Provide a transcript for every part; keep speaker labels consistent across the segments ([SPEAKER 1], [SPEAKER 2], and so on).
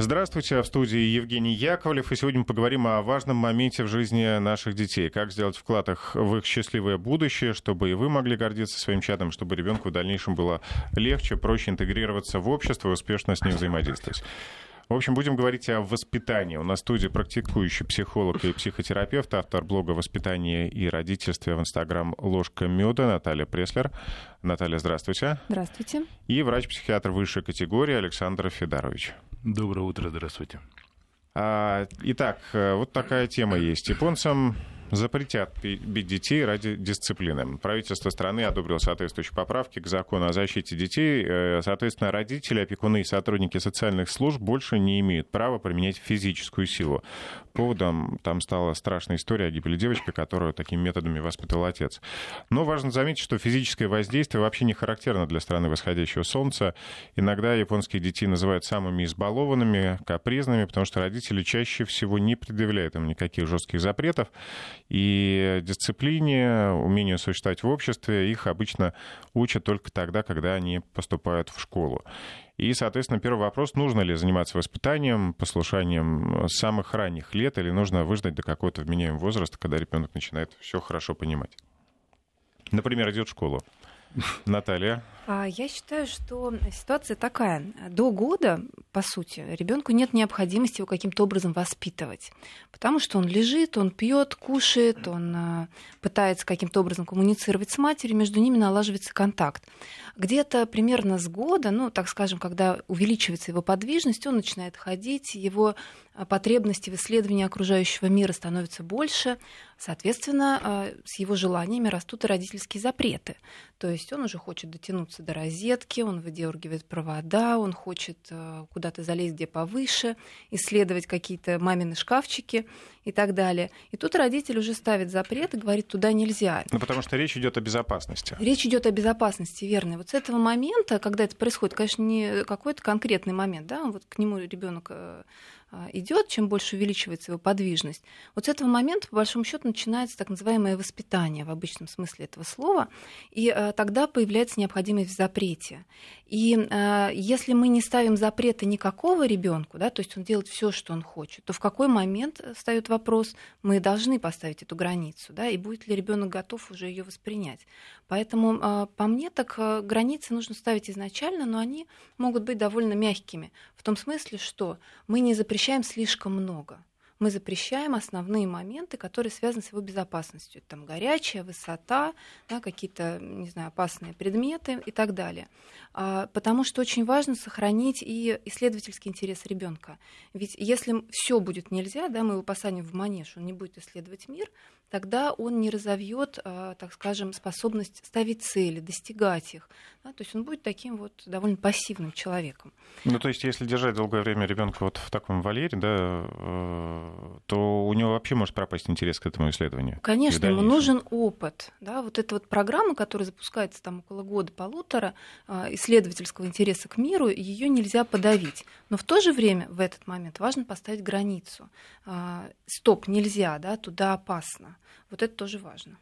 [SPEAKER 1] Здравствуйте, в студии Евгений Яковлев, и сегодня мы поговорим о важном моменте в жизни наших детей. Как сделать вклад их в их счастливое будущее, чтобы и вы могли гордиться своим чадом, чтобы ребенку в дальнейшем было легче, проще интегрироваться в общество и успешно с ним взаимодействовать. В общем, будем говорить о воспитании. У нас в студии практикующий психолог и психотерапевт, автор блога «Воспитание и родительство» в Инстаграм «Ложка меда» Наталья Преслер. Наталья, здравствуйте.
[SPEAKER 2] Здравствуйте.
[SPEAKER 1] И врач-психиатр высшей категории Александр Федорович.
[SPEAKER 3] Доброе утро, здравствуйте.
[SPEAKER 1] А, итак, э, вот такая тема есть. Японцам запретят бить детей ради дисциплины. Правительство страны одобрило соответствующие поправки к закону о защите детей. Э, соответственно, родители, опекуны и сотрудники социальных служб больше не имеют права применять физическую силу. Поводом там стала страшная история о гибели девочки, которую такими методами воспитывал отец. Но важно заметить, что физическое воздействие вообще не характерно для страны восходящего солнца. Иногда японских детей называют самыми избалованными, капризными, потому что родители чаще всего не предъявляют им никаких жестких запретов и дисциплине, умению существовать в обществе их обычно учат только тогда, когда они поступают в школу. И, соответственно, первый вопрос, нужно ли заниматься воспитанием, послушанием с самых ранних лет, или нужно выждать до какого-то вменяемого возраста, когда ребенок начинает все хорошо понимать. Например, идет в школу. Наталья.
[SPEAKER 2] А, я считаю, что ситуация такая. До года, по сути, ребенку нет необходимости его каким-то образом воспитывать. Потому что он лежит, он пьет, кушает, он а, пытается каким-то образом коммуницировать с матерью, между ними налаживается контакт. Где-то примерно с года, ну, так скажем, когда увеличивается его подвижность, он начинает ходить, его потребности в исследовании окружающего мира становятся больше, соответственно, с его желаниями растут и родительские запреты. То есть он уже хочет дотянуться до розетки, он выдергивает провода, он хочет э, куда-то залезть где повыше, исследовать какие-то мамины шкафчики и так далее. И тут родитель уже ставит запрет и говорит, туда нельзя.
[SPEAKER 1] Ну, потому что речь идет о безопасности.
[SPEAKER 2] Речь идет о безопасности, верно. И вот с этого момента, когда это происходит, конечно, не какой-то конкретный момент, да, вот к нему ребенок э, а, идет, чем больше увеличивается его подвижность, вот с этого момента, по большому счету, начинается так называемое воспитание в обычном смысле этого слова, и а, тогда появляется необходимость в запрете. И а, если мы не ставим запрета никакого ребенку, да, то есть он делает все, что он хочет, то в какой момент встает вопрос, мы должны поставить эту границу, да, и будет ли ребенок готов уже ее воспринять. Поэтому, по мне, так границы нужно ставить изначально, но они могут быть довольно мягкими, в том смысле, что мы не запрещаем запрещаем слишком много. Мы запрещаем основные моменты, которые связаны с его безопасностью. Там горячая, высота, да, какие-то, не знаю, опасные предметы и так далее. А, потому что очень важно сохранить и исследовательский интерес ребенка. Ведь если все будет нельзя, да, мы его посадим в манеж, он не будет исследовать мир, тогда он не разовьет, а, так скажем, способность ставить цели, достигать их. Да, то есть он будет таким вот довольно пассивным человеком.
[SPEAKER 1] Ну, то есть, если держать долгое время ребенка вот в таком вольере, да, э, то у него вообще может пропасть интерес к этому исследованию.
[SPEAKER 2] Конечно, ему нужен опыт. Да, вот эта вот программа, которая запускается там около года-полутора, а, исследовательского интереса к миру, ее нельзя подавить. Но в то же время в этот момент важно поставить границу. А, стоп, нельзя, да, туда опасно. Вот это тоже важно.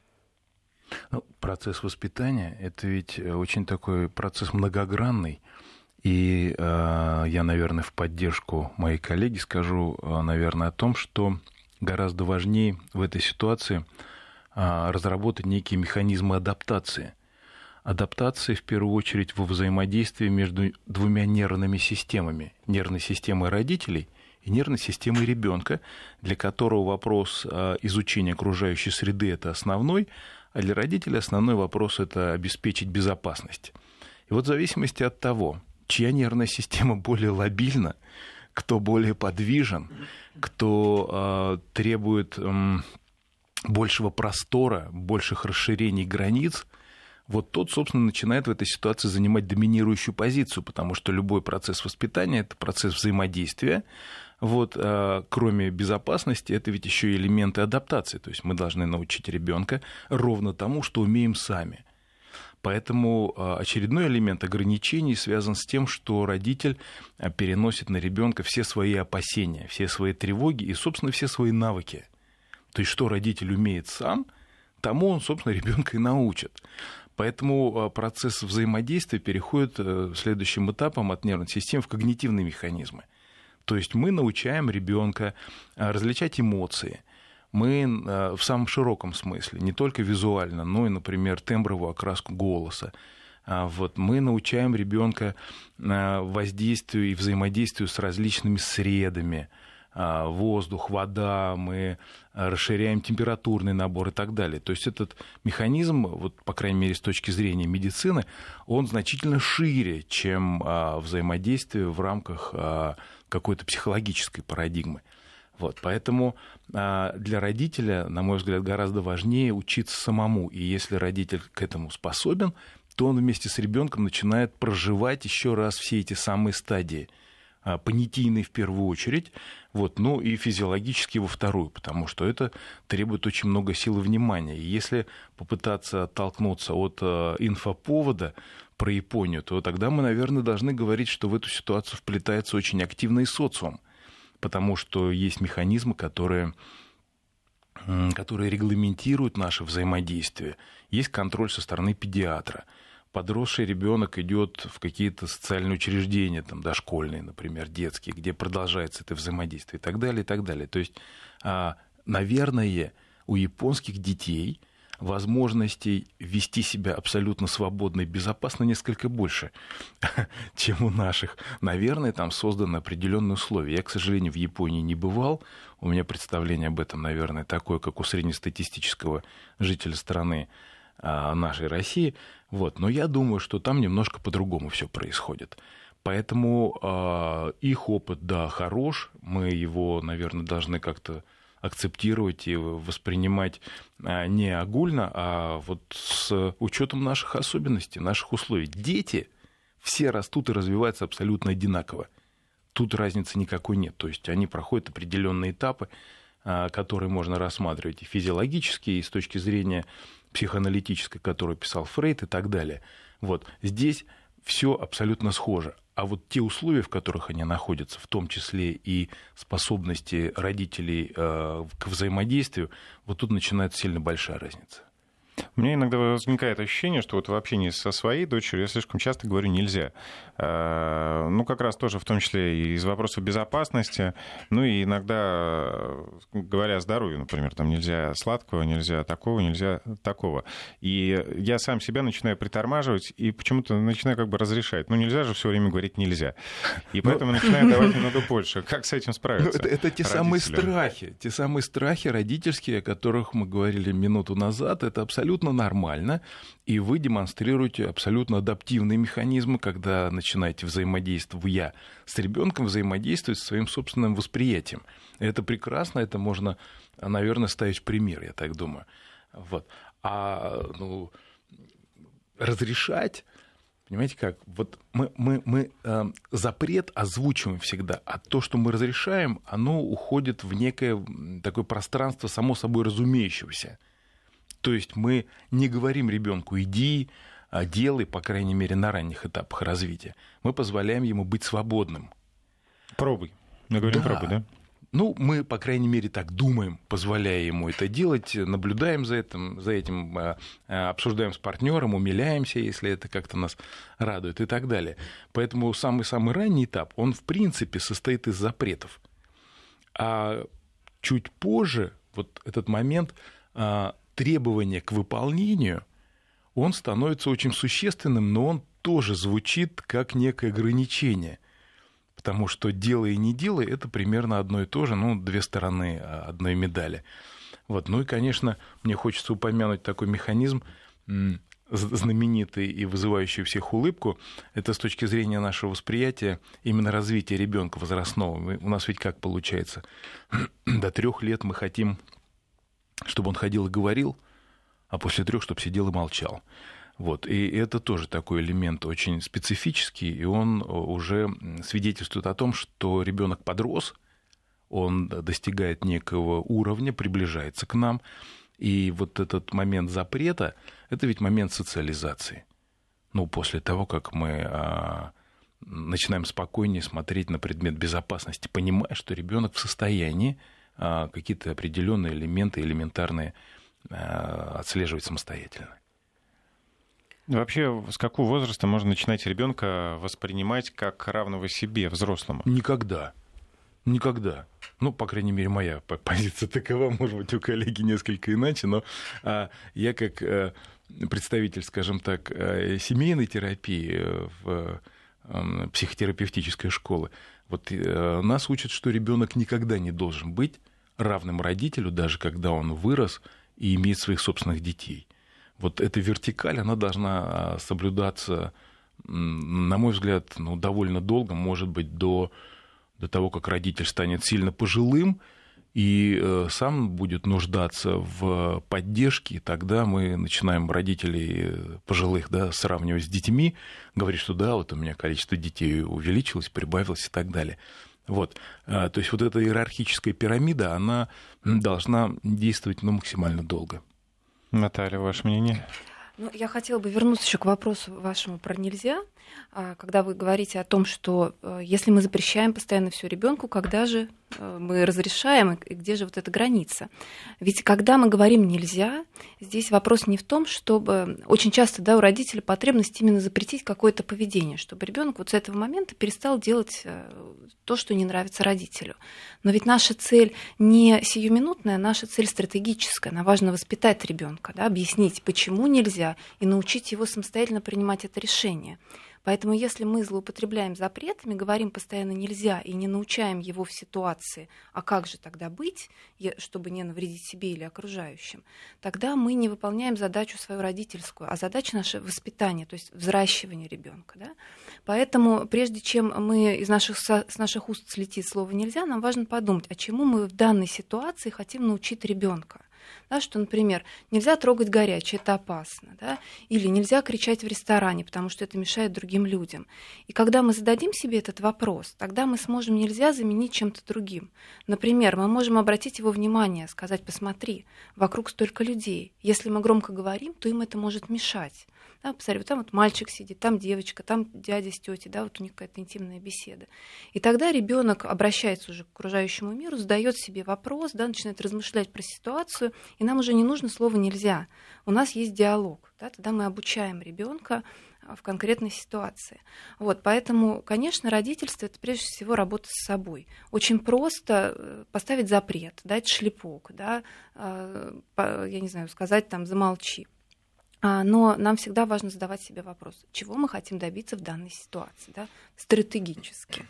[SPEAKER 3] Ну, процесс воспитания это ведь э, очень такой процесс многогранный. И э, я, наверное, в поддержку моей коллеги скажу, э, наверное, о том, что гораздо важнее в этой ситуации э, разработать некие механизмы адаптации. Адаптации, в первую очередь, во взаимодействии между двумя нервными системами. Нервной системой родителей и нервной системой ребенка, для которого вопрос э, изучения окружающей среды – это основной, а для родителей основной вопрос – это обеспечить безопасность. И вот в зависимости от того, чья нервная система более лобильна, кто более подвижен, кто э, требует э, большего простора, больших расширений границ, вот тот, собственно, начинает в этой ситуации занимать доминирующую позицию, потому что любой процесс воспитания – это процесс взаимодействия, вот, а, кроме безопасности, это ведь еще и элементы адаптации. То есть мы должны научить ребенка ровно тому, что умеем сами. Поэтому а, очередной элемент ограничений связан с тем, что родитель а, переносит на ребенка все свои опасения, все свои тревоги и, собственно, все свои навыки. То есть, что родитель умеет сам, тому он, собственно, ребенка и научит. Поэтому процесс взаимодействия переходит э, следующим этапом от нервной системы в когнитивные механизмы – То есть мы научаем ребенка различать эмоции. Мы в самом широком смысле, не только визуально, но и, например, тембровую окраску голоса. А вот мы научаем ребенка воздействию и взаимодействию с различными средами, а, воздух, вода, мы расширяем температурный набор и так далее. То есть этот механизм, вот, по крайней мере, с точки зрения медицины, он значительно шире, чем а, взаимодействие в рамках какой-то психологической парадигмы. Вот, поэтому для родителя, на мой взгляд, гораздо важнее учиться самому. И если родитель к этому способен, то он вместе с ребенком начинает проживать еще раз все эти самые стадии – а, понятийный в первую очередь, вот, ну и физиологически во вторую, потому что это требует очень много сил и внимания. И если попытаться оттолкнуться от э, инфоповода про Японию, то тогда мы, наверное, должны говорить, что в эту ситуацию вплетается очень активный социум, потому что есть механизмы, которые которые регламентируют наше взаимодействие. Есть контроль со стороны педиатра – подросший ребенок идет в какие-то социальные учреждения, там, дошкольные, например, детские, где продолжается это взаимодействие и так далее, и так далее. То есть, а, наверное, у японских детей возможностей вести себя абсолютно свободно и безопасно несколько больше, чем у наших. Наверное, там созданы определенные условия. Я, к сожалению, в Японии не бывал. У меня представление об этом, наверное, такое, как у среднестатистического жителя страны а, нашей России. Вот. Но я думаю, что там немножко по-другому все происходит. Поэтому э, их опыт, да, хорош. Мы его, наверное, должны как-то акцептировать и воспринимать а, не огульно, а вот с учетом наших особенностей, наших условий. Дети все растут и развиваются абсолютно одинаково. Тут разницы никакой нет. То есть они проходят определенные этапы, которые можно рассматривать и физиологически, и с точки зрения психоаналитической, которую писал Фрейд и так далее. Вот здесь все абсолютно схоже. А вот те условия, в которых они находятся, в том числе и способности родителей э, к взаимодействию, вот тут начинается сильно большая разница.
[SPEAKER 1] У меня иногда возникает ощущение, что вот в общении со своей дочерью я слишком часто говорю «нельзя». Э, ну, как раз тоже в том числе и из вопросов безопасности, ну и иногда, говоря о здоровье, например, там нельзя сладкого, нельзя такого, нельзя такого. И я сам себя начинаю притормаживать и почему-то начинаю как бы разрешать. Ну, нельзя же все время говорить «нельзя». И поэтому Но... начинаю давать немного больше. Как с этим справиться?
[SPEAKER 3] Это, это те самые страхи, те самые страхи родительские, о которых мы говорили минуту назад. Это абсолютно нормально и вы демонстрируете абсолютно адаптивные механизмы, когда начинаете взаимодействовать с ребенком, взаимодействовать со своим собственным восприятием. Это прекрасно, это можно, наверное, ставить пример, я так думаю. Вот. А ну, разрешать Понимаете как? Вот мы, мы, мы э, запрет озвучиваем всегда, а то, что мы разрешаем, оно уходит в некое такое пространство само собой разумеющегося. То есть мы не говорим ребенку иди, а делай, по крайней мере, на ранних этапах развития. Мы позволяем ему быть свободным.
[SPEAKER 1] Пробуй. Мы говорим да. пробуй, да?
[SPEAKER 3] Ну, мы, по крайней мере, так думаем, позволяя ему это делать, наблюдаем за этим, за этим а, а, обсуждаем с партнером, умиляемся, если это как-то нас радует и так далее. Поэтому самый-самый ранний этап, он, в принципе, состоит из запретов. А чуть позже, вот этот момент, требование к выполнению, он становится очень существенным, но он тоже звучит как некое ограничение. Потому что делай и не делай – это примерно одно и то же, ну, две стороны одной медали. Вот. Ну и, конечно, мне хочется упомянуть такой механизм, знаменитый и вызывающий у всех улыбку, это с точки зрения нашего восприятия именно развития ребенка возрастного. У нас ведь как получается? До трех лет мы хотим чтобы он ходил и говорил, а после трех, чтобы сидел и молчал. Вот. И это тоже такой элемент очень специфический, и он уже свидетельствует о том, что ребенок подрос, он достигает некого уровня, приближается к нам, и вот этот момент запрета – это ведь момент социализации. Ну, после того, как мы а, начинаем спокойнее смотреть на предмет безопасности, понимая, что ребенок в состоянии какие-то определенные элементы элементарные а, отслеживать самостоятельно.
[SPEAKER 1] Вообще, с какого возраста можно начинать ребенка воспринимать как равного себе, взрослому?
[SPEAKER 3] Никогда. Никогда. Ну, по крайней мере, моя позиция такова, может быть, у коллеги несколько иначе, но а, я как а, представитель, скажем так, а, семейной терапии в а, психотерапевтической школы, вот а, нас учат, что ребенок никогда не должен быть равным родителю, даже когда он вырос и имеет своих собственных детей. Вот эта вертикаль, она должна соблюдаться, на мой взгляд, ну, довольно долго, может быть, до до того, как родитель станет сильно пожилым и э, сам будет нуждаться в поддержке, тогда мы начинаем родителей э, пожилых да, сравнивать с детьми, говорить, что да, вот у меня количество детей увеличилось, прибавилось и так далее. Вот. А, то есть вот эта иерархическая пирамида, она должна действовать ну, максимально долго.
[SPEAKER 1] Наталья, ваше мнение?
[SPEAKER 2] Ну, я хотела бы вернуться еще к вопросу вашему про нельзя. А, когда вы говорите о том, что э, если мы запрещаем постоянно все ребенку, когда же мы разрешаем и где же вот эта граница? Ведь когда мы говорим нельзя, здесь вопрос не в том, чтобы очень часто да, у родителей потребность именно запретить какое-то поведение, чтобы ребенок вот с этого момента перестал делать э, то, что не нравится родителю. Но ведь наша цель не сиюминутная, наша цель стратегическая. Нам важно воспитать ребенка, да, объяснить, почему нельзя, и научить его самостоятельно принимать это решение. Поэтому если мы злоупотребляем запретами, говорим постоянно нельзя и не научаем его в ситуации, а как же тогда быть, чтобы не навредить себе или окружающим, тогда мы не выполняем задачу свою родительскую, а задача наша воспитание, то есть взращивание ребенка. Да? Поэтому прежде чем мы из наших, с наших уст слетит слово нельзя, нам важно подумать, а чему мы в данной ситуации хотим научить ребенка да, что, например, нельзя трогать горячее, это опасно, да, или нельзя кричать в ресторане, потому что это мешает другим людям. И когда мы зададим себе этот вопрос, тогда мы сможем нельзя заменить чем-то другим. Например, мы можем обратить его внимание, сказать, посмотри, вокруг столько людей. Если мы громко говорим, то им это может мешать. Да, посмотри, там вот мальчик сидит, там девочка, там дядя с тетей, да, вот у них какая-то интимная беседа. И тогда ребенок обращается уже к окружающему миру, задает себе вопрос, да, начинает размышлять про ситуацию, и нам уже не нужно слово нельзя. У нас есть диалог, да, тогда мы обучаем ребенка а, в конкретной ситуации. Вот, поэтому, конечно, родительство это прежде всего работа с собой. Очень просто э, поставить запрет, дать шлепок, да, а, я не знаю, сказать там замолчи. А, но нам всегда важно задавать себе вопрос, чего мы хотим добиться в данной ситуации, да, стратегически.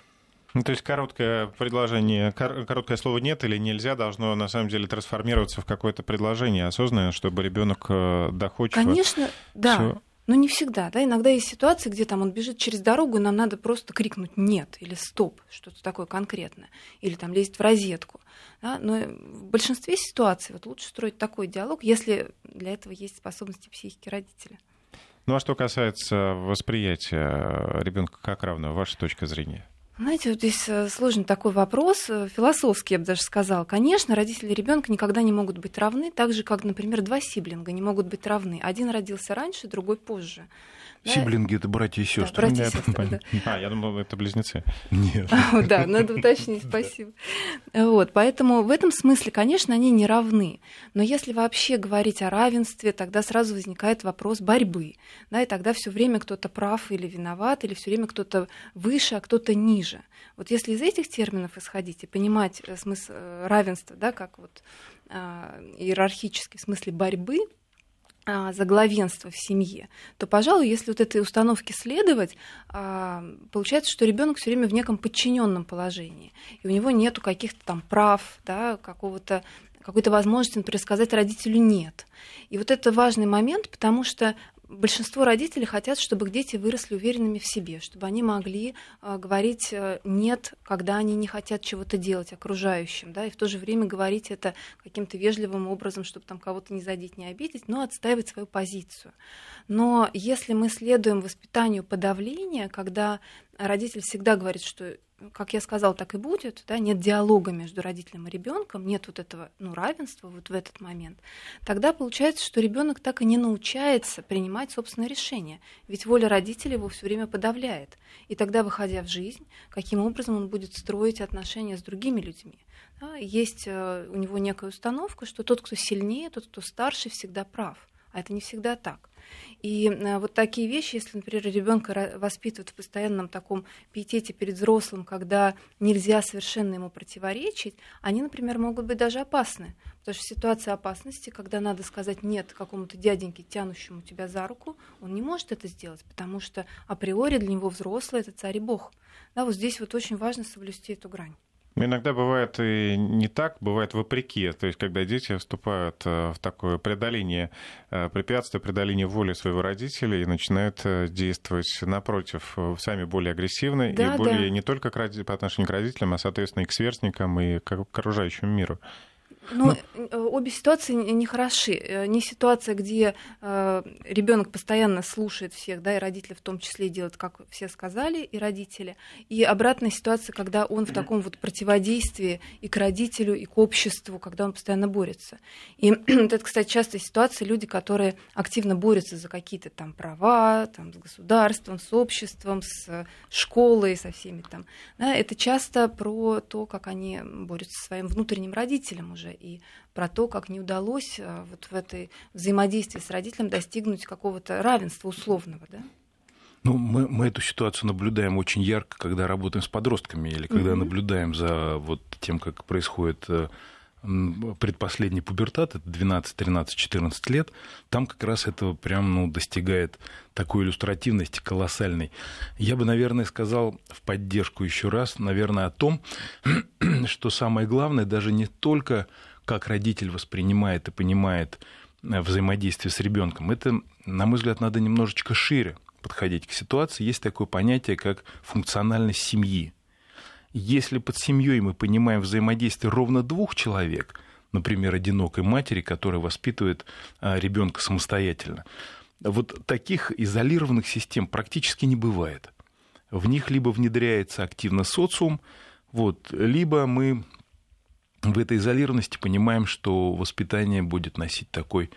[SPEAKER 1] Ну, то есть короткое предложение, короткое слово нет или нельзя должно на самом деле трансформироваться в какое-то предложение осознанное, чтобы ребенок э, доходчиво.
[SPEAKER 2] Конечно, да. Всё... Но не всегда, да, иногда есть ситуации, где там он бежит через дорогу, и нам надо просто крикнуть «нет» или «стоп», что-то такое конкретное, или там лезть в розетку. Да? Но в большинстве ситуаций вот лучше строить такой диалог, если для этого есть способности психики родителя.
[SPEAKER 1] Ну а что касается восприятия ребенка как равного, ваша точка зрения?
[SPEAKER 2] Знаете, вот здесь э, сложный такой вопрос, э, философский, я бы даже сказала. Конечно, родители ребенка никогда не могут быть равны, так же, как, например, два сиблинга не могут быть равны. Один родился раньше, другой позже.
[SPEAKER 3] Сиблинги это братья и сестры.
[SPEAKER 2] Да, братья и сестры, да.
[SPEAKER 1] А, я думал, это близнецы.
[SPEAKER 3] Нет.
[SPEAKER 2] Да, надо уточнить, спасибо. Вот, поэтому в этом смысле, конечно, они не равны. Но если вообще говорить о равенстве, тогда сразу возникает вопрос борьбы. Да, и тогда все время кто-то прав или виноват, или все время кто-то выше, а кто-то ниже. Вот если из этих терминов исходить и понимать э, смысл э, равенства, да, как вот а, иерархический в смысле борьбы, а, за главенство в семье, то, пожалуй, если вот этой установке следовать, а, получается, что ребенок все время в неком подчиненном положении, и у него нету каких-то там прав, да, какого-то какой-то возможности, например, сказать родителю нет. И вот это важный момент, потому что большинство родителей хотят, чтобы дети выросли уверенными в себе, чтобы они могли э, говорить э, нет, когда они не хотят чего-то делать окружающим, да, и в то же время говорить это каким-то вежливым образом, чтобы там кого-то не задеть, не обидеть, но отстаивать свою позицию. Но если мы следуем воспитанию подавления, когда родитель всегда говорит, что как я сказал, так и будет, да, нет диалога между родителем и ребенком, нет вот этого ну, равенства вот в этот момент, тогда получается, что ребенок так и не научается принимать собственное решение. Ведь воля родителей его все время подавляет. И тогда, выходя в жизнь, каким образом он будет строить отношения с другими людьми. Да, есть э, у него некая установка, что тот, кто сильнее, тот, кто старше, всегда прав. А это не всегда так. И э, вот такие вещи, если, например, ребенка воспитывают в постоянном таком пиетете перед взрослым, когда нельзя совершенно ему противоречить, они, например, могут быть даже опасны. Потому что в ситуации опасности, когда надо сказать нет какому-то дяденьке, тянущему тебя за руку, он не может это сделать, потому что априори для него взрослый — это царь и бог. Да, вот здесь вот очень важно соблюсти эту грань.
[SPEAKER 1] Иногда бывает и не так, бывает вопреки. То есть, когда дети вступают э, в такое преодоление э, препятствия, преодоление воли своего родителя и начинают э, действовать напротив, сами более агрессивно да, и более да. не только по отношению к родителям, а, соответственно, и к сверстникам, и к окружающему миру.
[SPEAKER 2] Но, Но... Ну, э, обе ситуации не хороши. Э, не ситуация, где э, ребенок постоянно слушает всех, да, и родители в том числе делают, как все сказали, и родители. И обратная ситуация, когда он в таком вот противодействии и к родителю, и к обществу, когда он постоянно борется. И это, кстати, частая ситуация, люди, которые активно борются за какие-то там права, там, с государством, с обществом, с школой, со всеми там. Да, это часто про то, как они борются со своим внутренним родителем уже и про то, как не удалось э, вот в этой взаимодействии с родителем достигнуть какого-то равенства условного, да?
[SPEAKER 3] Ну, мы, мы эту ситуацию наблюдаем очень ярко, когда работаем с подростками или когда mm-hmm. наблюдаем за вот тем, как происходит э, предпоследний пубертат, это 12, 13, 14 лет, там как раз этого прям ну, достигает такой иллюстративности колоссальной. Я бы, наверное, сказал в поддержку еще раз, наверное, о том, что самое главное даже не только как родитель воспринимает и понимает э, взаимодействие с ребенком. Это, на мой взгляд, надо немножечко шире подходить к ситуации. Есть такое понятие, как функциональность семьи. Если под семьей мы понимаем взаимодействие ровно двух человек, например, одинокой матери, которая воспитывает а, ребенка самостоятельно, вот таких изолированных систем практически не бывает. В них либо внедряется активно социум, вот, либо мы в этой изолированности понимаем, что воспитание будет носить такой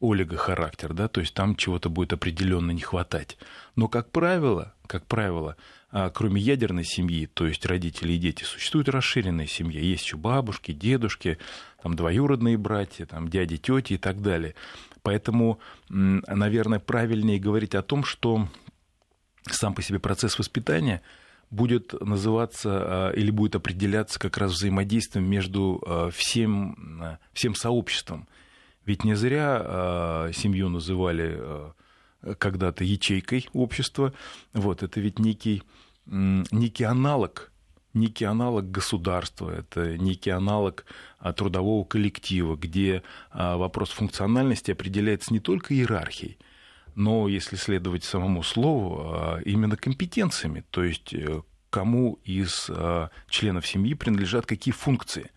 [SPEAKER 3] олигохарактер, да, то есть там чего-то будет определенно не хватать. Но, как правило, как правило, кроме ядерной семьи, то есть родители и дети, существует расширенная семья. Есть еще бабушки, дедушки, там двоюродные братья, там дяди, тети и так далее. Поэтому, наверное, правильнее говорить о том, что сам по себе процесс воспитания – будет называться а, или будет определяться как раз взаимодействием между а, всем, а, всем сообществом. Ведь не зря семью называли когда-то ячейкой общества. Вот, это ведь некий, некий аналог некий аналог государства, это некий аналог трудового коллектива, где вопрос функциональности определяется не только иерархией, но, если следовать самому слову, а, именно компетенциями, то есть э, кому из а, членов семьи принадлежат какие функции.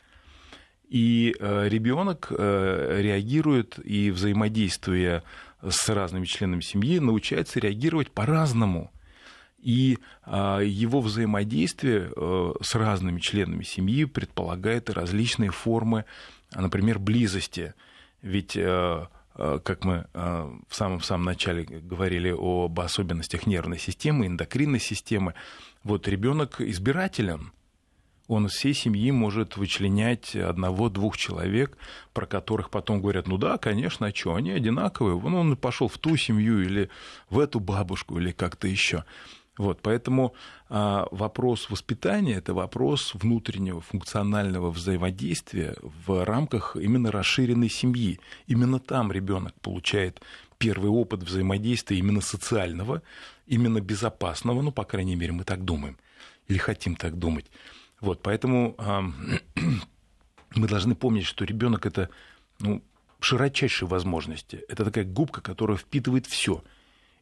[SPEAKER 3] И э, ребенок э, реагирует и взаимодействуя с разными членами семьи, научается реагировать по-разному. И а, его взаимодействие с разными членами семьи предполагает различные формы, например, близости. Ведь Э, как мы э, в самом самом начале говорили об особенностях нервной системы, эндокринной системы, вот ребенок избирателен. Он из всей семьи может вычленять одного-двух человек, про которых потом говорят, ну да, конечно, а что, они одинаковые. Ну, он пошел в ту семью или в эту бабушку или как-то еще. Вот, поэтому а, вопрос воспитания – это вопрос внутреннего функционального взаимодействия в рамках именно расширенной семьи. Именно там ребенок получает первый опыт взаимодействия именно социального, именно безопасного, ну, по крайней мере, мы так думаем или хотим так думать. Вот, поэтому а, мы должны помнить, что ребенок это ну, широчайшие возможности. Это такая губка, которая впитывает все –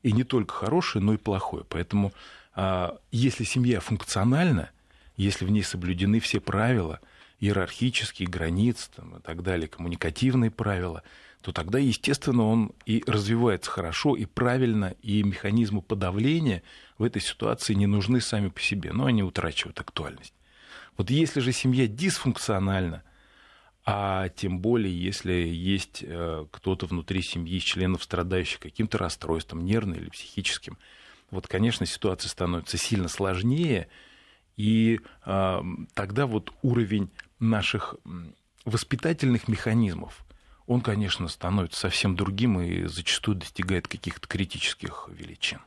[SPEAKER 3] и не только хорошее, но и плохое. Поэтому а, если семья функциональна, если в ней соблюдены все правила, иерархические границы там, и так далее, коммуникативные правила, то тогда, естественно, он и развивается хорошо, и правильно, и механизмы подавления в этой ситуации не нужны сами по себе, но они утрачивают актуальность. Вот если же семья дисфункциональна – а тем более, если есть э, кто-то внутри семьи членов, страдающих каким-то расстройством, нервным или психическим, вот, конечно, ситуация становится сильно сложнее, и э, тогда вот уровень наших воспитательных механизмов, он, конечно, становится совсем другим и зачастую достигает каких-то критических величин.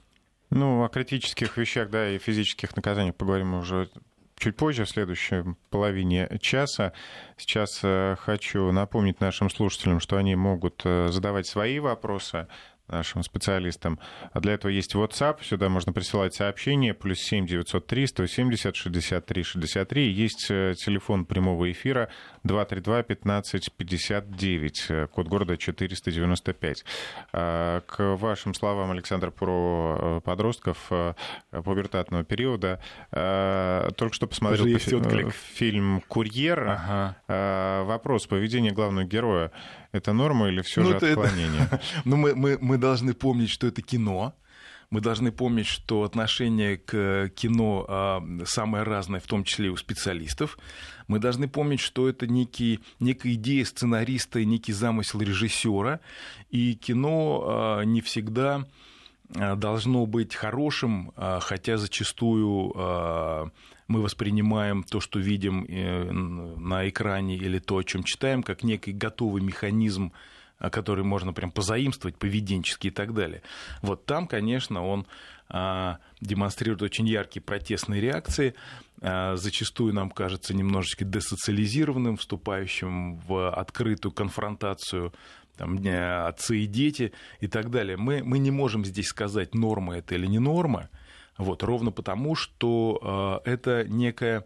[SPEAKER 1] Ну, о критических вещах, да, и физических наказаниях поговорим уже чуть позже, в следующей половине часа. Сейчас э, хочу напомнить нашим слушателям, что они могут э, задавать свои вопросы нашим специалистам. А для этого есть WhatsApp, сюда можно присылать сообщения, плюс 7 903 170 63 63. Есть э, телефон прямого эфира 232 15 59, код города 495. А, к вашим словам, Александр, про э, подростков э, пубертатного периода. Только что посмотрел по фильм «Курьер». Ага. Вопрос поведения главного героя это норма или все ну, же это, отклонение? Это...
[SPEAKER 3] ну, мы, мы, мы должны помнить, что это кино. Мы должны помнить, что отношение к кино а, самое разное, в том числе и у специалистов. Мы должны помнить, что это некий, некая идея сценариста некий замысел режиссера. И кино а, не всегда должно быть хорошим, а, хотя зачастую а, мы воспринимаем то, что видим э, на экране или то, о чем читаем, как некий готовый механизм который можно прям позаимствовать поведенчески и так далее. Вот там, конечно, он демонстрирует очень яркие протестные реакции, зачастую нам кажется немножечко десоциализированным, вступающим в открытую конфронтацию там, отцы и дети и так далее. Мы, мы не можем здесь сказать, норма это или не норма, вот, ровно потому, что э, это, некая,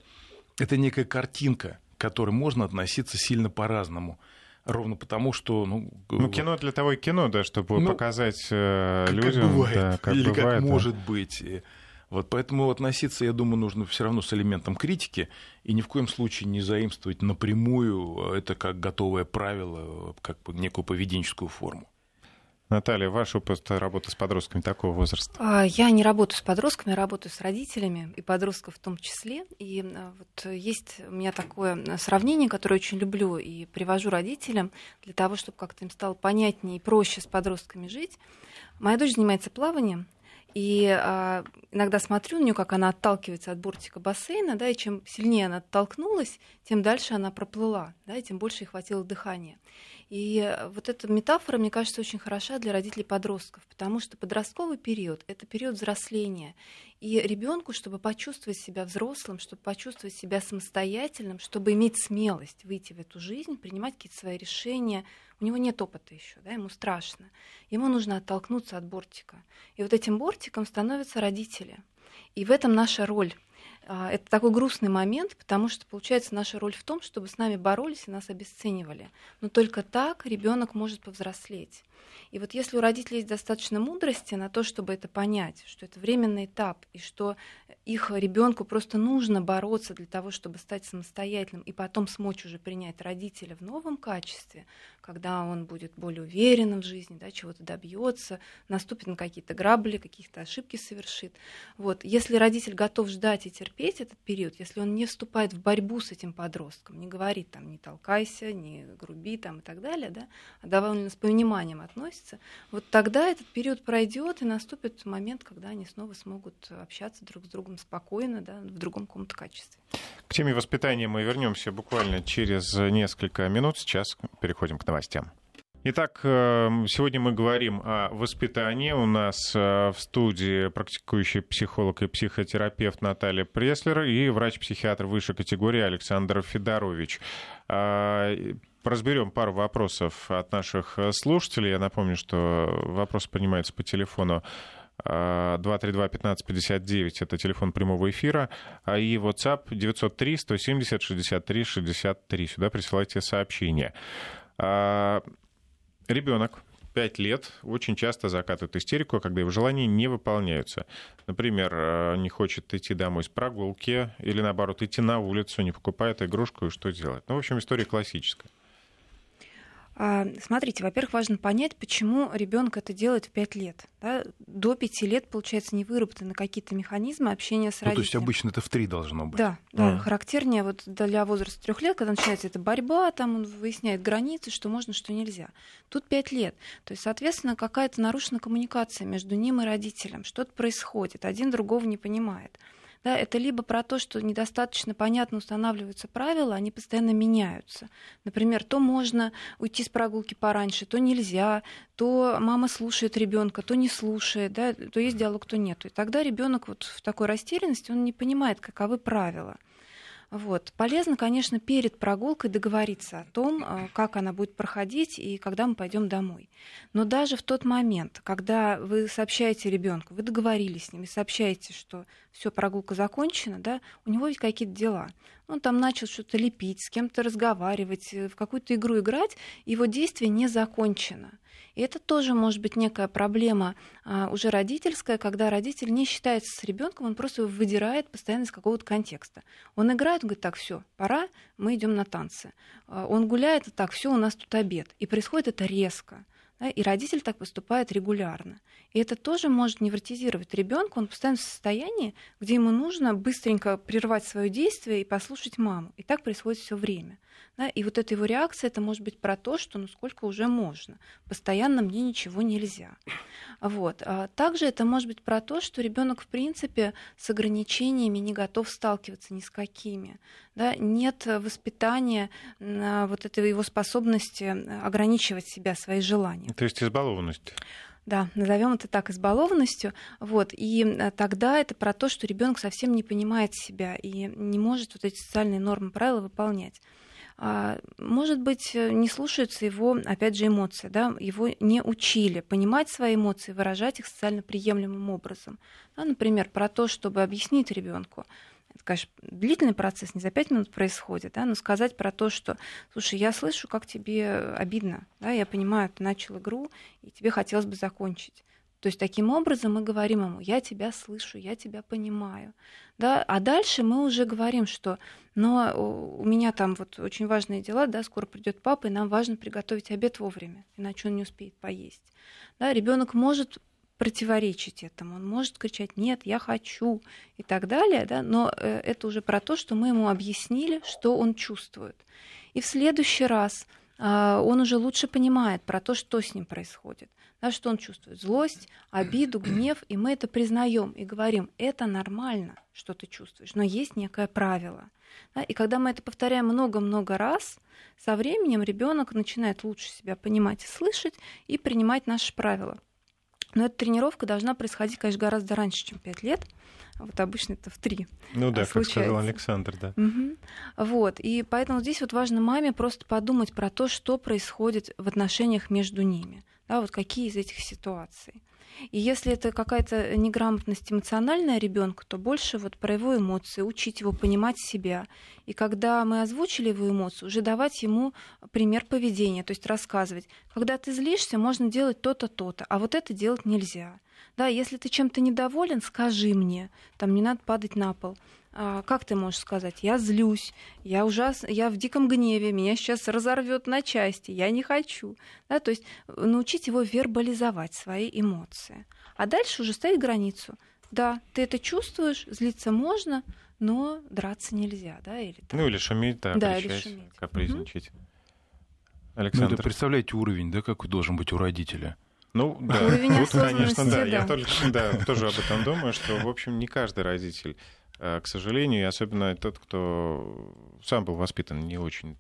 [SPEAKER 3] это некая картинка, к которой можно относиться сильно по-разному. Ровно потому, что... Ну,
[SPEAKER 1] ну кино для того и кино, да, чтобы ну, показать э, как, людям, как бывает, да,
[SPEAKER 3] как
[SPEAKER 1] или
[SPEAKER 3] бывает, как да. может быть. Вот поэтому относиться, я думаю, нужно все равно с элементом критики и ни в коем случае не заимствовать напрямую это как готовое правило, как некую поведенческую форму.
[SPEAKER 1] Наталья, ваш опыт работы с подростками такого возраста?
[SPEAKER 2] А, я не работаю с подростками, я работаю с родителями и подростков в том числе. И а, вот есть у меня такое сравнение, которое очень люблю и привожу родителям для того, чтобы как-то им стало понятнее и проще с подростками жить. Моя дочь занимается плаванием, и а, иногда смотрю на нее, как она отталкивается от бортика бассейна, да, и чем сильнее она оттолкнулась, тем дальше она проплыла, да, и тем больше ей хватило дыхания. И э, вот эта метафора, мне кажется, очень хороша для родителей подростков, потому что подростковый период — это период взросления. И ребенку, чтобы почувствовать себя взрослым, чтобы почувствовать себя самостоятельным, чтобы иметь смелость выйти в эту жизнь, принимать какие-то свои решения, у него нет опыта еще, да, ему страшно. Ему нужно оттолкнуться от бортика. И вот этим бортиком становятся родители. И в этом наша роль это такой грустный момент, потому что, получается, наша роль в том, чтобы с нами боролись и нас обесценивали. Но только так ребенок может повзрослеть. И вот если у родителей есть достаточно мудрости на то, чтобы это понять, что это временный этап, и что их ребенку просто нужно бороться для того, чтобы стать самостоятельным, и потом смочь уже принять родителя в новом качестве, когда он будет более уверенным в жизни, да, чего-то добьется, наступит на какие-то грабли, какие-то ошибки совершит. Вот. Если родитель готов ждать и терпеть этот период, если он не вступает в борьбу с этим подростком, не говорит там не толкайся, не груби там и так далее, да, а довольно с пониманием относится, вот тогда этот период пройдет и наступит момент, когда они снова смогут общаться друг с другом спокойно, да, в другом каком-то качестве.
[SPEAKER 1] К теме воспитания мы вернемся буквально через несколько минут. Сейчас переходим к новостям. Итак, эм, сегодня мы говорим о воспитании. У нас э, в студии практикующий психолог и психотерапевт Наталья Преслер и врач-психиатр высшей категории Александр Федорович. А, разберем пару вопросов от наших слушателей. Я напомню, что вопрос принимается по телефону 232-1559 — это телефон прямого эфира, а и WhatsApp 903-170-63-63. Сюда присылайте сообщения. Ребенок 5 лет очень часто закатывает истерику, когда его желания не выполняются. Например, э, не хочет идти домой с прогулки или, наоборот, идти на улицу, не покупает игрушку и что делать. Ну, в общем, история классическая.
[SPEAKER 2] А, смотрите, во-первых, важно понять, почему ребенок это делает в 5 лет. Да? До 5 лет, получается, не выработаны какие-то механизмы общения с родителем. Ну,
[SPEAKER 3] то есть обычно это в 3 должно быть.
[SPEAKER 2] Да, да. А. Характернее вот для возраста 3 лет, когда начинается эта борьба, там он выясняет границы, что можно, что нельзя. Тут 5 лет. То есть, соответственно, какая-то нарушена коммуникация между ним и родителем. Что-то происходит. Один другого не понимает. Да, это либо про то, что недостаточно понятно устанавливаются правила, они постоянно меняются. Например, то можно уйти с прогулки пораньше, то нельзя, то мама слушает ребенка, то не слушает, да, то есть диалог, то нет. И тогда ребенок вот в такой растерянности, он не понимает, каковы правила. Вот. Полезно, конечно, перед прогулкой договориться о том, э, как она будет проходить и когда мы пойдем домой. Но даже в тот момент, когда вы сообщаете ребенку, вы договорились с ним и сообщаете, что все, прогулка закончена, да, у него ведь какие-то дела. Он там начал что-то лепить, с кем-то разговаривать, э, в какую-то игру играть, его действие не закончено. И это тоже может быть некая проблема а, уже родительская, когда родитель не считается с ребенком, он просто его выдирает постоянно из какого-то контекста. Он играет, он говорит, так, все, пора, мы идем на танцы. А, он гуляет, так, все, у нас тут обед. И происходит это резко. Да, и родитель так поступает регулярно. И это тоже может невротизировать ребенка. Он постоянно в состоянии, где ему нужно быстренько прервать свое действие и послушать маму. И так происходит все время. Да? И вот эта его реакция, это может быть про то, что ну сколько уже можно. Постоянно мне ничего нельзя. Вот. А также это может быть про то, что ребенок в принципе с ограничениями не готов сталкиваться ни с какими. Да? Нет воспитания вот этой его способности ограничивать себя, свои желания.
[SPEAKER 1] То есть избалованность.
[SPEAKER 2] Да, назовем это так избалованностью. Вот. И э, тогда это про то, что ребенок совсем не понимает себя и не может вот эти социальные нормы правила выполнять. А, может быть, э, не слушаются его, опять же, эмоции, да, его не учили понимать свои эмоции, выражать их социально приемлемым образом. Да, например, про то, чтобы объяснить ребенку, это, конечно, длительный процесс, не за пять минут происходит, да, но сказать про то, что, слушай, я слышу, как тебе обидно, да, я понимаю, ты начал игру, и тебе хотелось бы закончить. То есть таким образом мы говорим ему, я тебя слышу, я тебя понимаю. Да? А дальше мы уже говорим, что но у меня там вот очень важные дела, да, скоро придет папа, и нам важно приготовить обед вовремя, иначе он не успеет поесть. Да? Ребенок может противоречить этому. Он может кричать «нет, я хочу» и так далее, да? но э, это уже про то, что мы ему объяснили, что он чувствует. И в следующий раз а, он уже лучше понимает про то, что с ним происходит да, что он чувствует злость, обиду, гнев, и мы это признаем и говорим, это нормально, что ты чувствуешь, но есть некое правило. Да, и когда мы это повторяем много-много раз, со временем ребенок начинает лучше себя понимать и слышать и принимать наши правила. Но эта тренировка должна происходить, конечно, гораздо раньше, чем 5 лет. Вот обычно это в 3.
[SPEAKER 1] Ну да, случается. как сказал Александр, да.
[SPEAKER 2] Угу. Вот. И поэтому здесь вот важно маме просто подумать про то, что происходит в отношениях между ними да, вот какие из этих ситуаций. И если это какая-то неграмотность эмоциональная ребенка, то больше вот про его эмоции, учить его понимать себя. И когда мы озвучили его эмоции, уже давать ему пример поведения, то есть рассказывать, когда ты злишься, можно делать то-то, то-то, а вот это делать нельзя. Да, если ты чем-то недоволен, скажи мне, там не надо падать на пол. А, как ты можешь сказать, я злюсь, я ужас, я в диком гневе, меня сейчас разорвет на части, я не хочу. Да, то есть э, научить его вербализовать свои эмоции. А дальше уже ставить границу. Да, ты это чувствуешь, злиться можно, но драться нельзя, да, или
[SPEAKER 1] там... Ну или шуметь, да, да или шуметь. капризничать. Угу.
[SPEAKER 3] Александр. Ну, это представляете уровень, да, какой должен быть у родителя?
[SPEAKER 1] Ну, да, тут, конечно, да. да. Я только, да, тоже об этом думаю, что, в общем, не каждый родитель к сожалению, и особенно тот, кто сам был воспитан не очень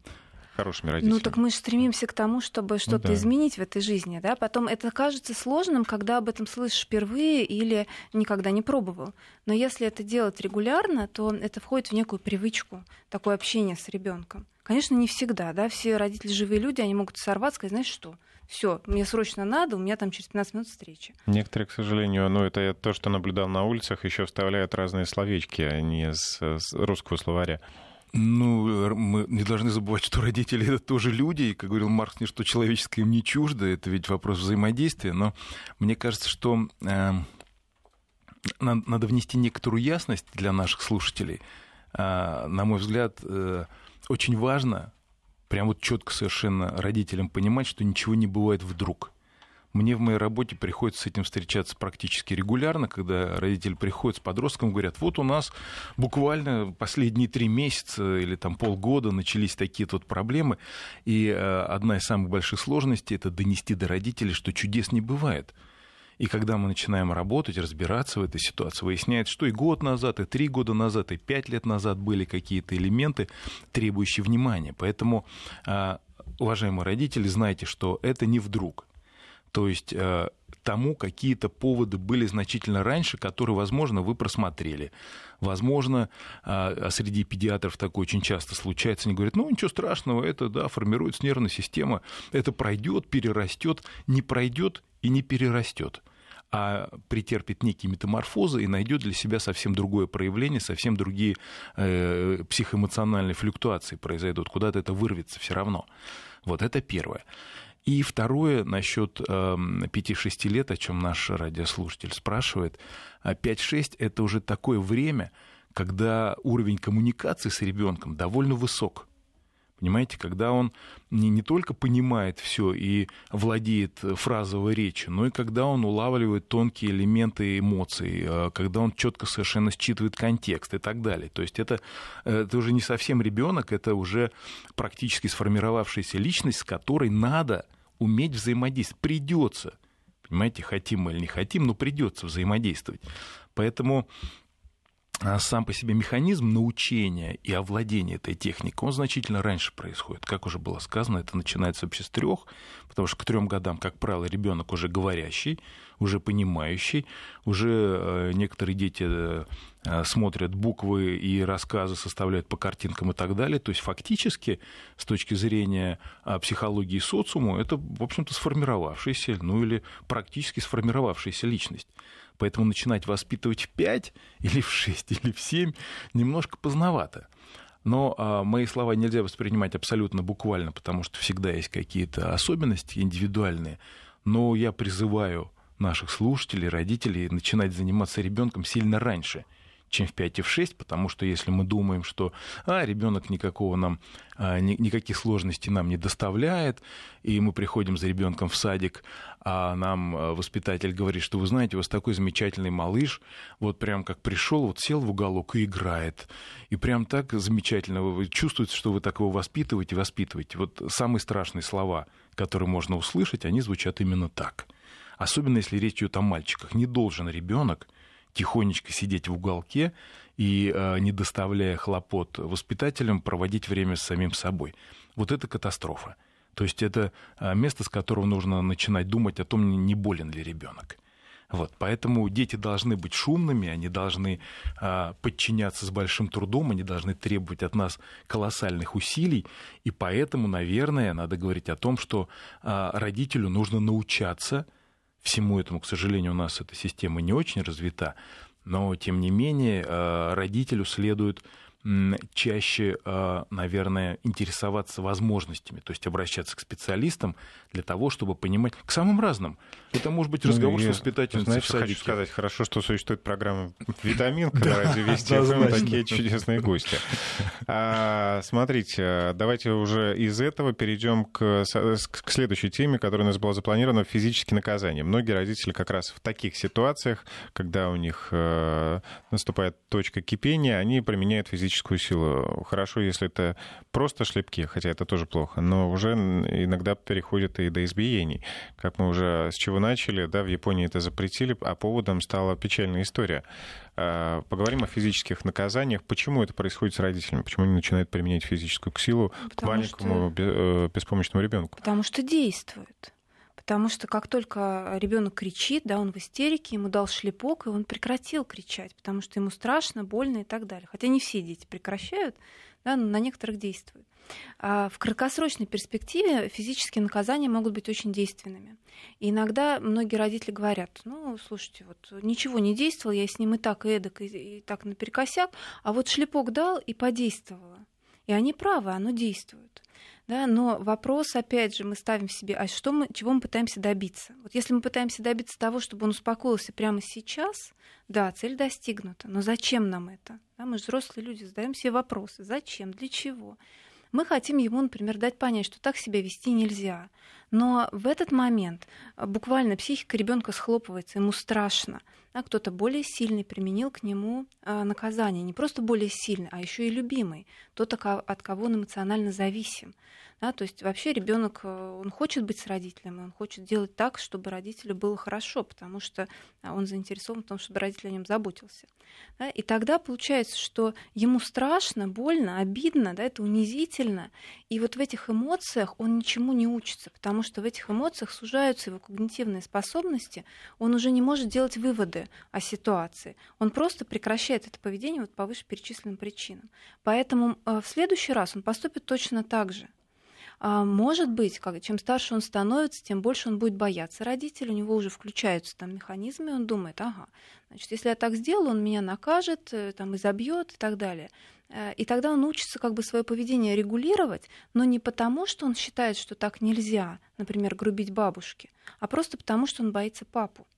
[SPEAKER 1] хорошими родителями.
[SPEAKER 2] Ну так мы же стремимся к тому, чтобы что-то ну, да. изменить в этой жизни, да? Потом это кажется сложным, когда об этом слышишь впервые или никогда не пробовал. Но если это делать регулярно, то это входит в некую привычку, такое общение с ребенком. Конечно, не всегда, да? Все родители живые люди, они могут сорваться, сказать, знаешь что? Все, мне срочно надо, у меня там через 15 минут встреча.
[SPEAKER 1] Некоторые, к сожалению, ну это то, что наблюдал на улицах, еще вставляют разные словечки, а не с, с русского словаря.
[SPEAKER 3] Ну, мы не должны забывать, что родители это тоже люди, и, как говорил Маркс, ничто человеческое им не чуждо, это ведь вопрос взаимодействия, но мне кажется, что э, надо внести некоторую ясность для наших слушателей. Э, на мой взгляд, э, очень важно прям вот четко совершенно родителям понимать, что ничего не бывает вдруг. Мне в моей работе приходится с этим встречаться практически регулярно, когда родители приходят с подростком говорят, вот у нас буквально последние три месяца или там полгода начались такие вот проблемы, и э, одна из самых больших сложностей – это донести до родителей, что чудес не бывает. И когда мы начинаем работать, разбираться в этой ситуации, выясняется, что и год назад, и три года назад, и пять лет назад были какие-то элементы, требующие внимания. Поэтому, а, уважаемые родители, знайте, что это не вдруг. То есть а, тому какие-то поводы были значительно раньше, которые, возможно, вы просмотрели. Возможно, а, среди педиатров такое очень часто случается, они говорят, ну ничего страшного, это да, формируется нервная система, это пройдет, перерастет, не пройдет и не перерастет а претерпит некие метаморфозы и найдет для себя совсем другое проявление, совсем другие э, психоэмоциональные флюктуации произойдут, куда-то это вырвется все равно. Вот это первое. И второе, насчет 5-6 эм, лет, о чем наш радиослушатель спрашивает. 5-6 а это уже такое время, когда уровень коммуникации с ребенком довольно высок. Понимаете, когда он не, не только понимает все и владеет фразовой речью, но и когда он улавливает тонкие элементы эмоций, э, когда он четко совершенно считывает контекст и так далее. То есть это, это уже не совсем ребенок, это уже практически сформировавшаяся личность, с которой надо уметь взаимодействовать. Придется. Понимаете, хотим мы или не хотим, но придется взаимодействовать. Поэтому сам по себе механизм научения и овладения этой техникой, он значительно раньше происходит. Как уже было сказано, это начинается вообще с трех, потому что к трем годам, как правило, ребенок уже говорящий, уже понимающий, уже э, некоторые дети э, смотрят буквы и рассказы составляют по картинкам и так далее. То есть фактически, с точки зрения а, психологии социума, это, в общем-то, сформировавшаяся, ну или практически сформировавшаяся личность. Поэтому начинать воспитывать в 5 или в 6 или в 7 немножко поздновато. Но а, мои слова нельзя воспринимать абсолютно буквально, потому что всегда есть какие-то особенности индивидуальные. Но я призываю наших слушателей, родителей начинать заниматься ребенком сильно раньше – чем в 5 и в 6, потому что если мы думаем, что а, ребенок никакого нам, а, ни, никаких сложностей нам не доставляет, и мы приходим за ребенком в садик, а нам а, воспитатель говорит, что вы знаете, у вас такой замечательный малыш, вот прям как пришел, вот сел в уголок и играет, и прям так замечательно, вы чувствуете, что вы так его воспитываете, воспитываете. Вот самые страшные слова, которые можно услышать, они звучат именно так. Особенно если речь идет о мальчиках. Не должен ребенок тихонечко сидеть в уголке и, э, не доставляя хлопот воспитателям, проводить время с самим собой. Вот это катастрофа. То есть это э, место, с которого нужно начинать думать о том, не болен ли ребенок. Вот, поэтому дети должны быть шумными, они должны а, подчиняться с большим трудом, они должны требовать от нас колоссальных усилий, и поэтому, наверное, надо говорить о том, что а, родителю нужно научаться всему этому, к сожалению, у нас эта система не очень развита, но, тем не менее, э, родителю следует чаще, э, наверное, интересоваться возможностями, то есть обращаться к специалистам для того, чтобы понимать, к самым разным. Это может быть ну, разговор ну, с воспитательницей
[SPEAKER 1] знаешь, в садике. хочу сказать, хорошо, что существует программа «Витамин», когда ради Вести такие чудесные гости. А, смотрите, давайте уже из этого перейдем к, к следующей теме, которая у нас была запланирована, физические наказания. Многие родители как раз в таких ситуациях, когда у них э, наступает точка кипения, они применяют физические физическую силу. Хорошо, если это просто шлепки, хотя это тоже плохо, но уже иногда переходит и до избиений. Как мы уже с чего начали, да, в Японии это запретили, а поводом стала печальная история. А, поговорим о физических наказаниях. Почему это происходит с родителями? Почему они начинают применять физическую силу Потому к маленькому что... Э, беспомощному ребенку?
[SPEAKER 2] Потому что действует. Потому что как только ребенок кричит, да, он в истерике, ему дал шлепок, и он прекратил кричать, потому что ему страшно, больно и так далее. Хотя не все дети прекращают, да, но на некоторых действует. А в краткосрочной перспективе физические наказания могут быть очень действенными. И иногда многие родители говорят, ну, слушайте, вот ничего не действовал, я с ним и так, и эдак, и, и так наперекосяк, а вот шлепок дал и подействовало. И они правы, оно действует. Да, но вопрос, опять же, мы ставим себе, а что мы, чего мы пытаемся добиться? Вот если мы пытаемся добиться того, чтобы он успокоился прямо сейчас, да, цель достигнута. Но зачем нам это? Да, мы же взрослые люди, задаем себе вопросы. Зачем? Для чего? Мы хотим ему, например, дать понять, что так себя вести нельзя. Но в этот момент буквально психика ребенка схлопывается, ему страшно. Да, кто-то более сильный применил к нему э, наказание. Не просто более сильный, а еще и любимый. Тот, от кого он эмоционально зависим. Да, то есть вообще ребенок, э, он хочет быть с родителем, он хочет делать так, чтобы родителю было хорошо, потому что а, он заинтересован в том, чтобы родитель о нем заботился. Да, и тогда получается, что ему страшно, больно, обидно, да, это унизительно. И вот в этих эмоциях он ничему не учится, потому что в этих эмоциях сужаются его когнитивные способности, он уже не может делать выводы о ситуации. Он просто прекращает это поведение вот по вышеперечисленным причинам. Поэтому э, в следующий раз он поступит точно так же. А, может быть, как, чем старше он становится, тем больше он будет бояться родителей, у него уже включаются там механизмы, и он думает, ага, значит, если я так сделаю, он меня накажет, э, там, изобьет и так далее. Э, и тогда он учится как бы свое поведение регулировать, но не потому, что он считает, что так нельзя, например, грубить бабушке, а просто потому, что он боится папу.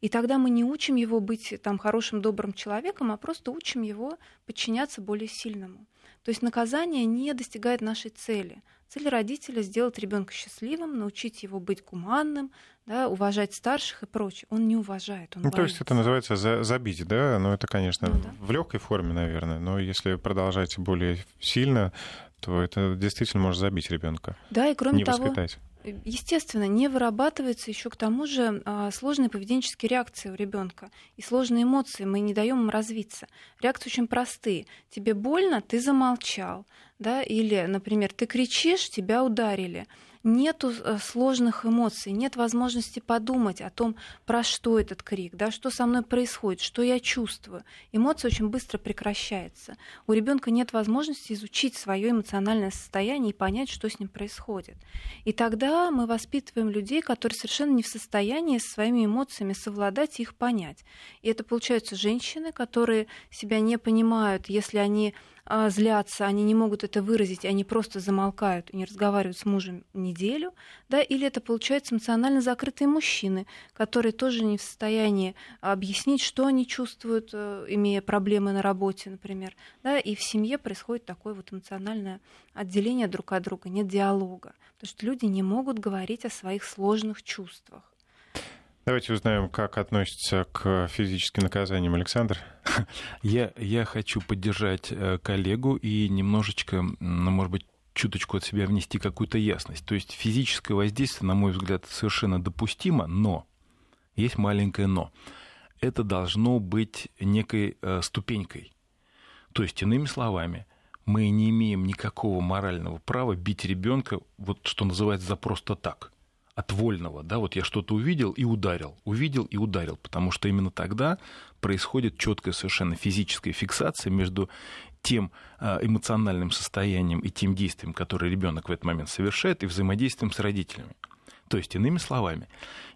[SPEAKER 2] И тогда мы не учим его быть там хорошим, добрым человеком, а просто учим его подчиняться более сильному. То есть наказание не достигает нашей цели. Цель родителя сделать ребенка счастливым, научить его быть гуманным, да, уважать старших и прочее. Он не уважает. Он
[SPEAKER 1] ну, то есть это называется за, забить, да? Ну, это, конечно, ну, да. в легкой форме, наверное. Но если продолжать более сильно, то это действительно может забить ребенка.
[SPEAKER 2] Да, и кроме
[SPEAKER 1] не
[SPEAKER 2] того,
[SPEAKER 1] воспитать
[SPEAKER 2] естественно, не вырабатывается еще к тому же а, сложные поведенческие реакции у ребенка и сложные эмоции. Мы не даем им развиться. Реакции очень простые. Тебе больно, ты замолчал, да, или, например, ты кричишь, тебя ударили нет э, сложных эмоций, нет возможности подумать о том, про что этот крик, да, что со мной происходит, что я чувствую. Эмоция очень быстро прекращается. У ребенка нет возможности изучить свое эмоциональное состояние и понять, что с ним происходит. И тогда мы воспитываем людей, которые совершенно не в состоянии со своими эмоциями совладать и их понять. И это получаются женщины, которые себя не понимают, если они злятся, они не могут это выразить, они просто замолкают и не разговаривают с мужем неделю, да, или это получается эмоционально закрытые мужчины, которые тоже не в состоянии объяснить, что они чувствуют, э, имея проблемы на работе, например, да, и в семье происходит такое вот эмоциональное отделение друг от друга, нет диалога, потому что люди не могут говорить о своих сложных чувствах.
[SPEAKER 1] Давайте узнаем, как относится к физическим наказаниям Александр.
[SPEAKER 3] Я, я хочу поддержать э, коллегу и немножечко, ну, может быть, чуточку от себя внести какую-то ясность. То есть физическое воздействие, на мой взгляд, совершенно допустимо, но есть маленькое но. Это должно быть некой э, ступенькой. То есть, иными словами, мы не имеем никакого морального права бить ребенка, вот что называется, за просто так от вольного, да, вот я что-то увидел и ударил, увидел и ударил, потому что именно тогда происходит четкая совершенно физическая фиксация между тем а, эмоциональным состоянием и тем действием, которое ребенок в этот момент совершает, и взаимодействием с родителями. То есть, иными словами,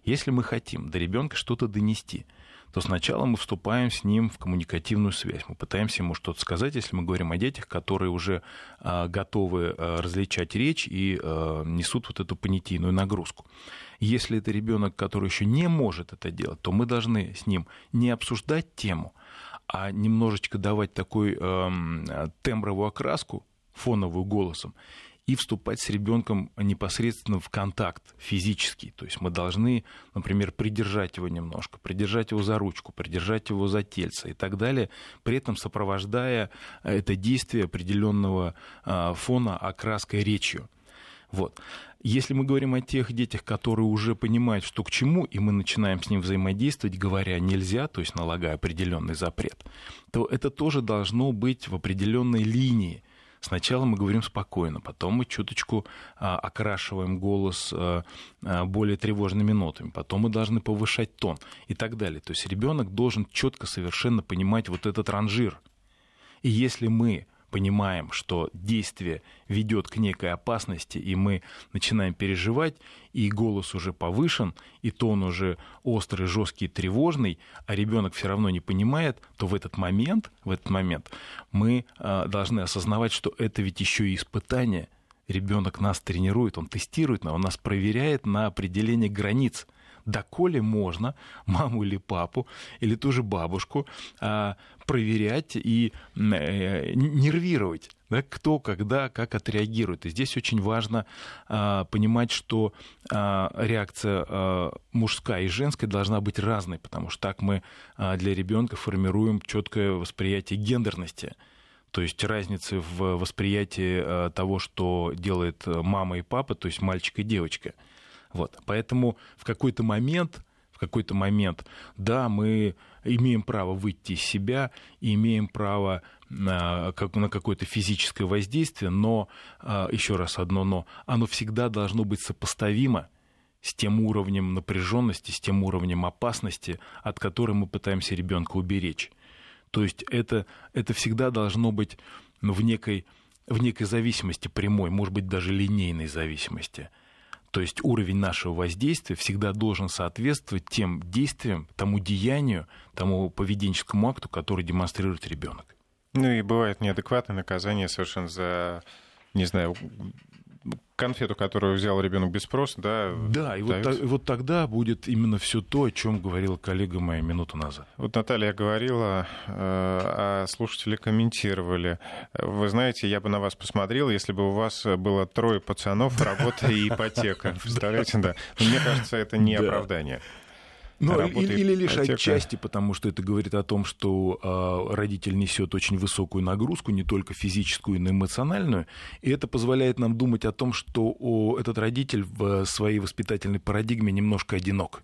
[SPEAKER 3] если мы хотим до ребенка что-то донести – то сначала мы вступаем с ним в коммуникативную связь. Мы пытаемся ему что-то сказать, если мы говорим о детях, которые уже а, готовы а, различать речь и а, несут вот эту понятийную нагрузку. Если это ребенок, который еще не может это делать, то мы должны с ним не обсуждать тему, а немножечко давать такой тембровую окраску, фоновую голосом, и вступать с ребенком непосредственно в контакт физический. То есть мы должны, например, придержать его немножко, придержать его за ручку, придержать его за тельце и так далее, при этом сопровождая это действие определенного а, фона окраской речью. Вот. Если мы говорим о тех детях, которые уже понимают, что к чему, и мы начинаем с ним взаимодействовать, говоря нельзя, то есть налагая определенный запрет, то это тоже должно быть в определенной линии Сначала мы говорим спокойно, потом мы чуточку а, окрашиваем голос а, а, более тревожными нотами, потом мы должны повышать тон и так далее. То есть ребенок должен четко совершенно понимать вот этот ранжир. И если мы понимаем, что действие ведет к некой опасности, и мы начинаем переживать, и голос уже повышен, и тон уже острый, жесткий, тревожный, а ребенок все равно не понимает, то в этот момент, в этот момент мы э, должны осознавать, что это ведь еще и испытание. Ребенок нас тренирует, он тестирует, он нас проверяет на определение границ доколе можно маму или папу, или ту же бабушку а, проверять и э, нервировать да, кто, когда, как отреагирует. И здесь очень важно а, понимать, что а, реакция а, мужская и женская должна быть разной, потому что так мы а, для ребенка формируем четкое восприятие гендерности. То есть разницы в восприятии а, того, что делает мама и папа, то есть мальчик и девочка. Вот. Поэтому в какой-то момент, в какой-то момент, да, мы имеем право выйти из себя, имеем право на, на какое-то физическое воздействие, но, а, еще раз одно но, оно всегда должно быть сопоставимо с тем уровнем напряженности, с тем уровнем опасности, от которой мы пытаемся ребенка уберечь. То есть это, это всегда должно быть в, некой, в некой зависимости прямой, может быть, даже линейной зависимости. То есть уровень нашего воздействия всегда должен соответствовать тем действиям, тому деянию, тому поведенческому акту, который демонстрирует ребенок.
[SPEAKER 1] Ну и бывает неадекватное наказание совершенно за, не знаю, конфету, которую взял ребенок без спроса, да?
[SPEAKER 3] Да, и вот, та, вот тогда будет именно все то, о чем говорила коллега моя минуту назад.
[SPEAKER 1] Вот Наталья говорила, э, а слушатели комментировали. Вы знаете, я бы на вас посмотрел, если бы у вас было трое пацанов, работа и ипотека. Представляете, да? Мне кажется, это не оправдание.
[SPEAKER 3] Ну, или, или лишь отека. отчасти, потому что это говорит о том, что э, родитель несет очень высокую нагрузку, не только физическую, но и эмоциональную. И это позволяет нам думать о том, что о, этот родитель в своей воспитательной парадигме немножко одинок.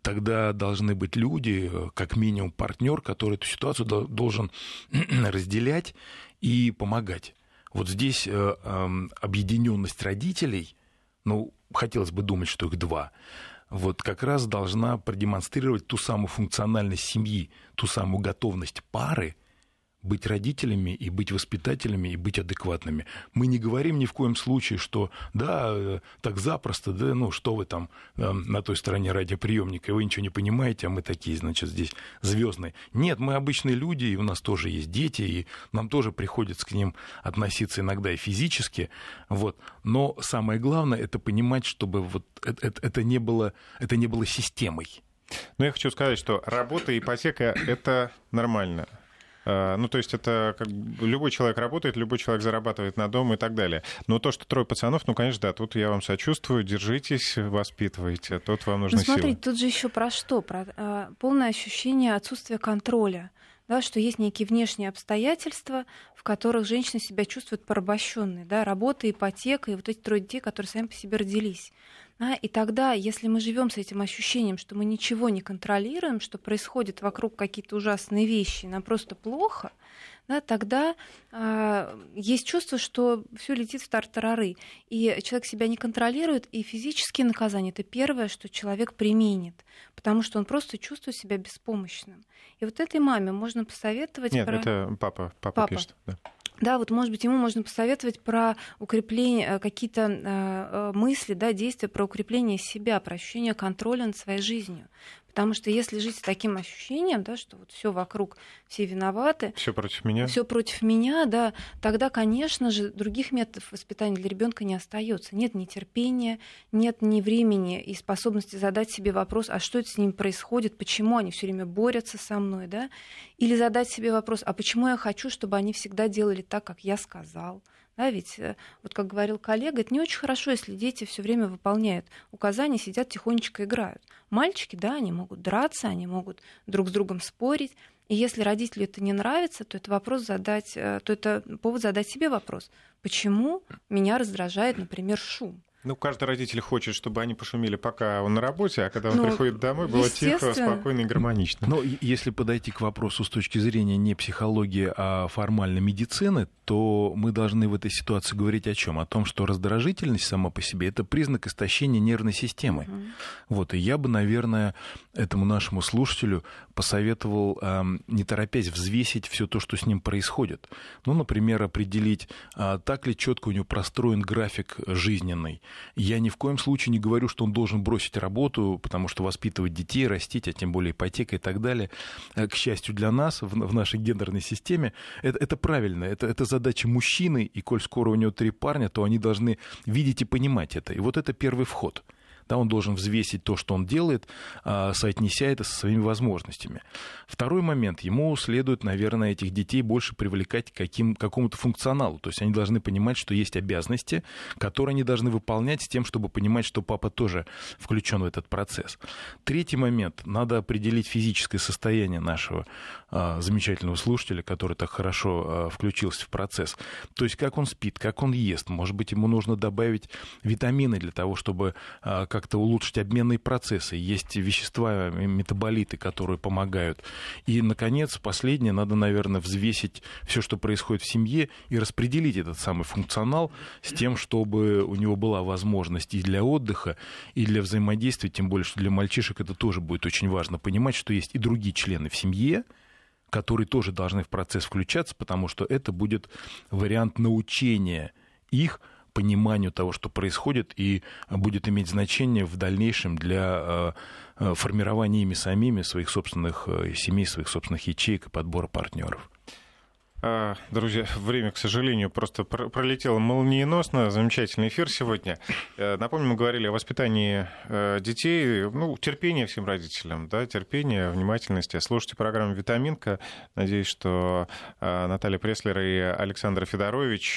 [SPEAKER 3] Тогда должны быть люди, как минимум партнер, который эту ситуацию должен разделять и помогать. Вот здесь э, объединенность родителей, ну, хотелось бы думать, что их два, вот как раз должна продемонстрировать ту самую функциональность семьи, ту самую готовность пары быть родителями и быть воспитателями и быть адекватными. Мы не говорим ни в коем случае, что да, э, так запросто, да, ну что вы там э, на той стороне радиоприемника, вы ничего не понимаете, а мы такие, значит, здесь звездные. Нет, мы обычные люди, и у нас тоже есть дети, и нам тоже приходится к ним относиться иногда и физически, вот. Но самое главное это понимать, чтобы вот это, это, это не было, это не было системой.
[SPEAKER 1] Ну, я хочу сказать, что работа и ипотека — это нормально. Э, ну, то есть это как любой человек работает, любой человек зарабатывает на дом и так далее. Но то, что трое пацанов, ну, конечно, да, тут я вам сочувствую, держитесь, воспитывайте, тут вам нужно
[SPEAKER 2] Ну, смотрите, силы. тут же еще про что? Про э, полное ощущение отсутствия контроля да, что есть некие внешние обстоятельства, в которых женщина себя чувствует порабощенной, да, работа, ипотека и вот эти трое детей, которые сами по себе родились. Да, и тогда, если мы живем с этим ощущением, что мы ничего не контролируем, что происходят вокруг какие-то ужасные вещи, нам просто плохо, да, тогда э, есть чувство, что все летит в тартарары. И человек себя не контролирует, и физические наказания это первое, что человек применит, потому что он просто чувствует себя беспомощным. И вот этой маме можно посоветовать.
[SPEAKER 1] Нет, про... это папа, папа, папа. пишет. Да.
[SPEAKER 2] Да, вот, может быть, ему можно посоветовать про укрепление, э, какие-то э, э, мысли, да, действия про укрепление себя, про ощущение контроля над своей жизнью. Потому что если жить с таким ощущением, да, что вот все вокруг, все виноваты,
[SPEAKER 1] все против меня,
[SPEAKER 2] все против меня, да, тогда, конечно же, других методов воспитания для ребенка не остается. Нет ни терпения, нет ни времени и способности задать себе вопрос, а что это с ними происходит, почему они все время борются со мной, да, или задать себе вопрос, а почему я хочу, чтобы они всегда делали так, как я сказал. Да, ведь, э, вот как говорил коллега, это не очень хорошо, если дети все время выполняют указания, сидят тихонечко играют. Мальчики, да, они могут драться, они могут друг с другом спорить. И если родителю это не нравится, то это вопрос задать, э, то это повод задать себе вопрос, почему меня раздражает, например, шум.
[SPEAKER 1] Ну, каждый родитель хочет, чтобы они пошумели, пока он на работе, а когда он ну, приходит домой, было тихо, спокойно и гармонично.
[SPEAKER 3] Но если подойти к вопросу с точки зрения не психологии, а формальной медицины, то мы должны в этой ситуации говорить о чем? О том, что раздражительность сама по себе это признак истощения нервной системы. Mm. Вот, и я бы, наверное, этому нашему слушателю посоветовал, не торопясь, взвесить все то, что с ним происходит. Ну, например, определить, а, так ли четко у него простроен график жизненный я ни в коем случае не говорю, что он должен бросить работу, потому что воспитывать детей, растить, а тем более ипотека и так далее, э, к счастью для нас, в, в нашей гендерной системе, это, это правильно, это, это задача мужчины, и коль скоро у него три парня, то они должны видеть и понимать это. И вот это первый вход. Да, он должен взвесить то, что он делает, а, соотнеся это со своими возможностями. Второй момент. Ему следует, наверное, этих детей больше привлекать к каким, какому-то функционалу. То есть они должны понимать, что есть обязанности, которые они должны выполнять с тем, чтобы понимать, что папа тоже включен в этот процесс. Третий момент. Надо определить физическое состояние нашего а, замечательного слушателя, который так хорошо а, включился в процесс. То есть как он спит, как он ест. Может быть, ему нужно добавить витамины для того, чтобы как-то улучшить обменные процессы. Есть вещества, метаболиты, которые помогают. И, наконец, последнее, надо, наверное, взвесить все, что происходит в семье, и распределить этот самый функционал с тем, чтобы у него была возможность и для отдыха, и для взаимодействия, тем более, что для мальчишек это тоже будет очень важно понимать, что есть и другие члены в семье, которые тоже должны в процесс включаться, потому что это будет вариант научения их пониманию того, что происходит, и будет иметь значение в дальнейшем для э, э, формирования ими самими своих собственных э, семей, своих собственных ячеек и подбора партнеров.
[SPEAKER 1] А, друзья, время, к сожалению, просто пролетело молниеносно. Замечательный эфир сегодня. Э, напомню, мы говорили о воспитании э, детей. Ну, терпение всем родителям, да, терпение, внимательности. Слушайте программу «Витаминка». Надеюсь, что э, Наталья Преслер и Александр Федорович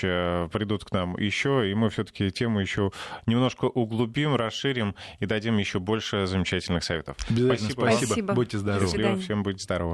[SPEAKER 1] придут к нам еще, и мы все-таки тему еще немножко углубим, расширим и дадим еще больше замечательных советов.
[SPEAKER 3] Спасибо. Спасибо. Спасибо. Будьте здоровы.
[SPEAKER 1] Всем будьте здоровы.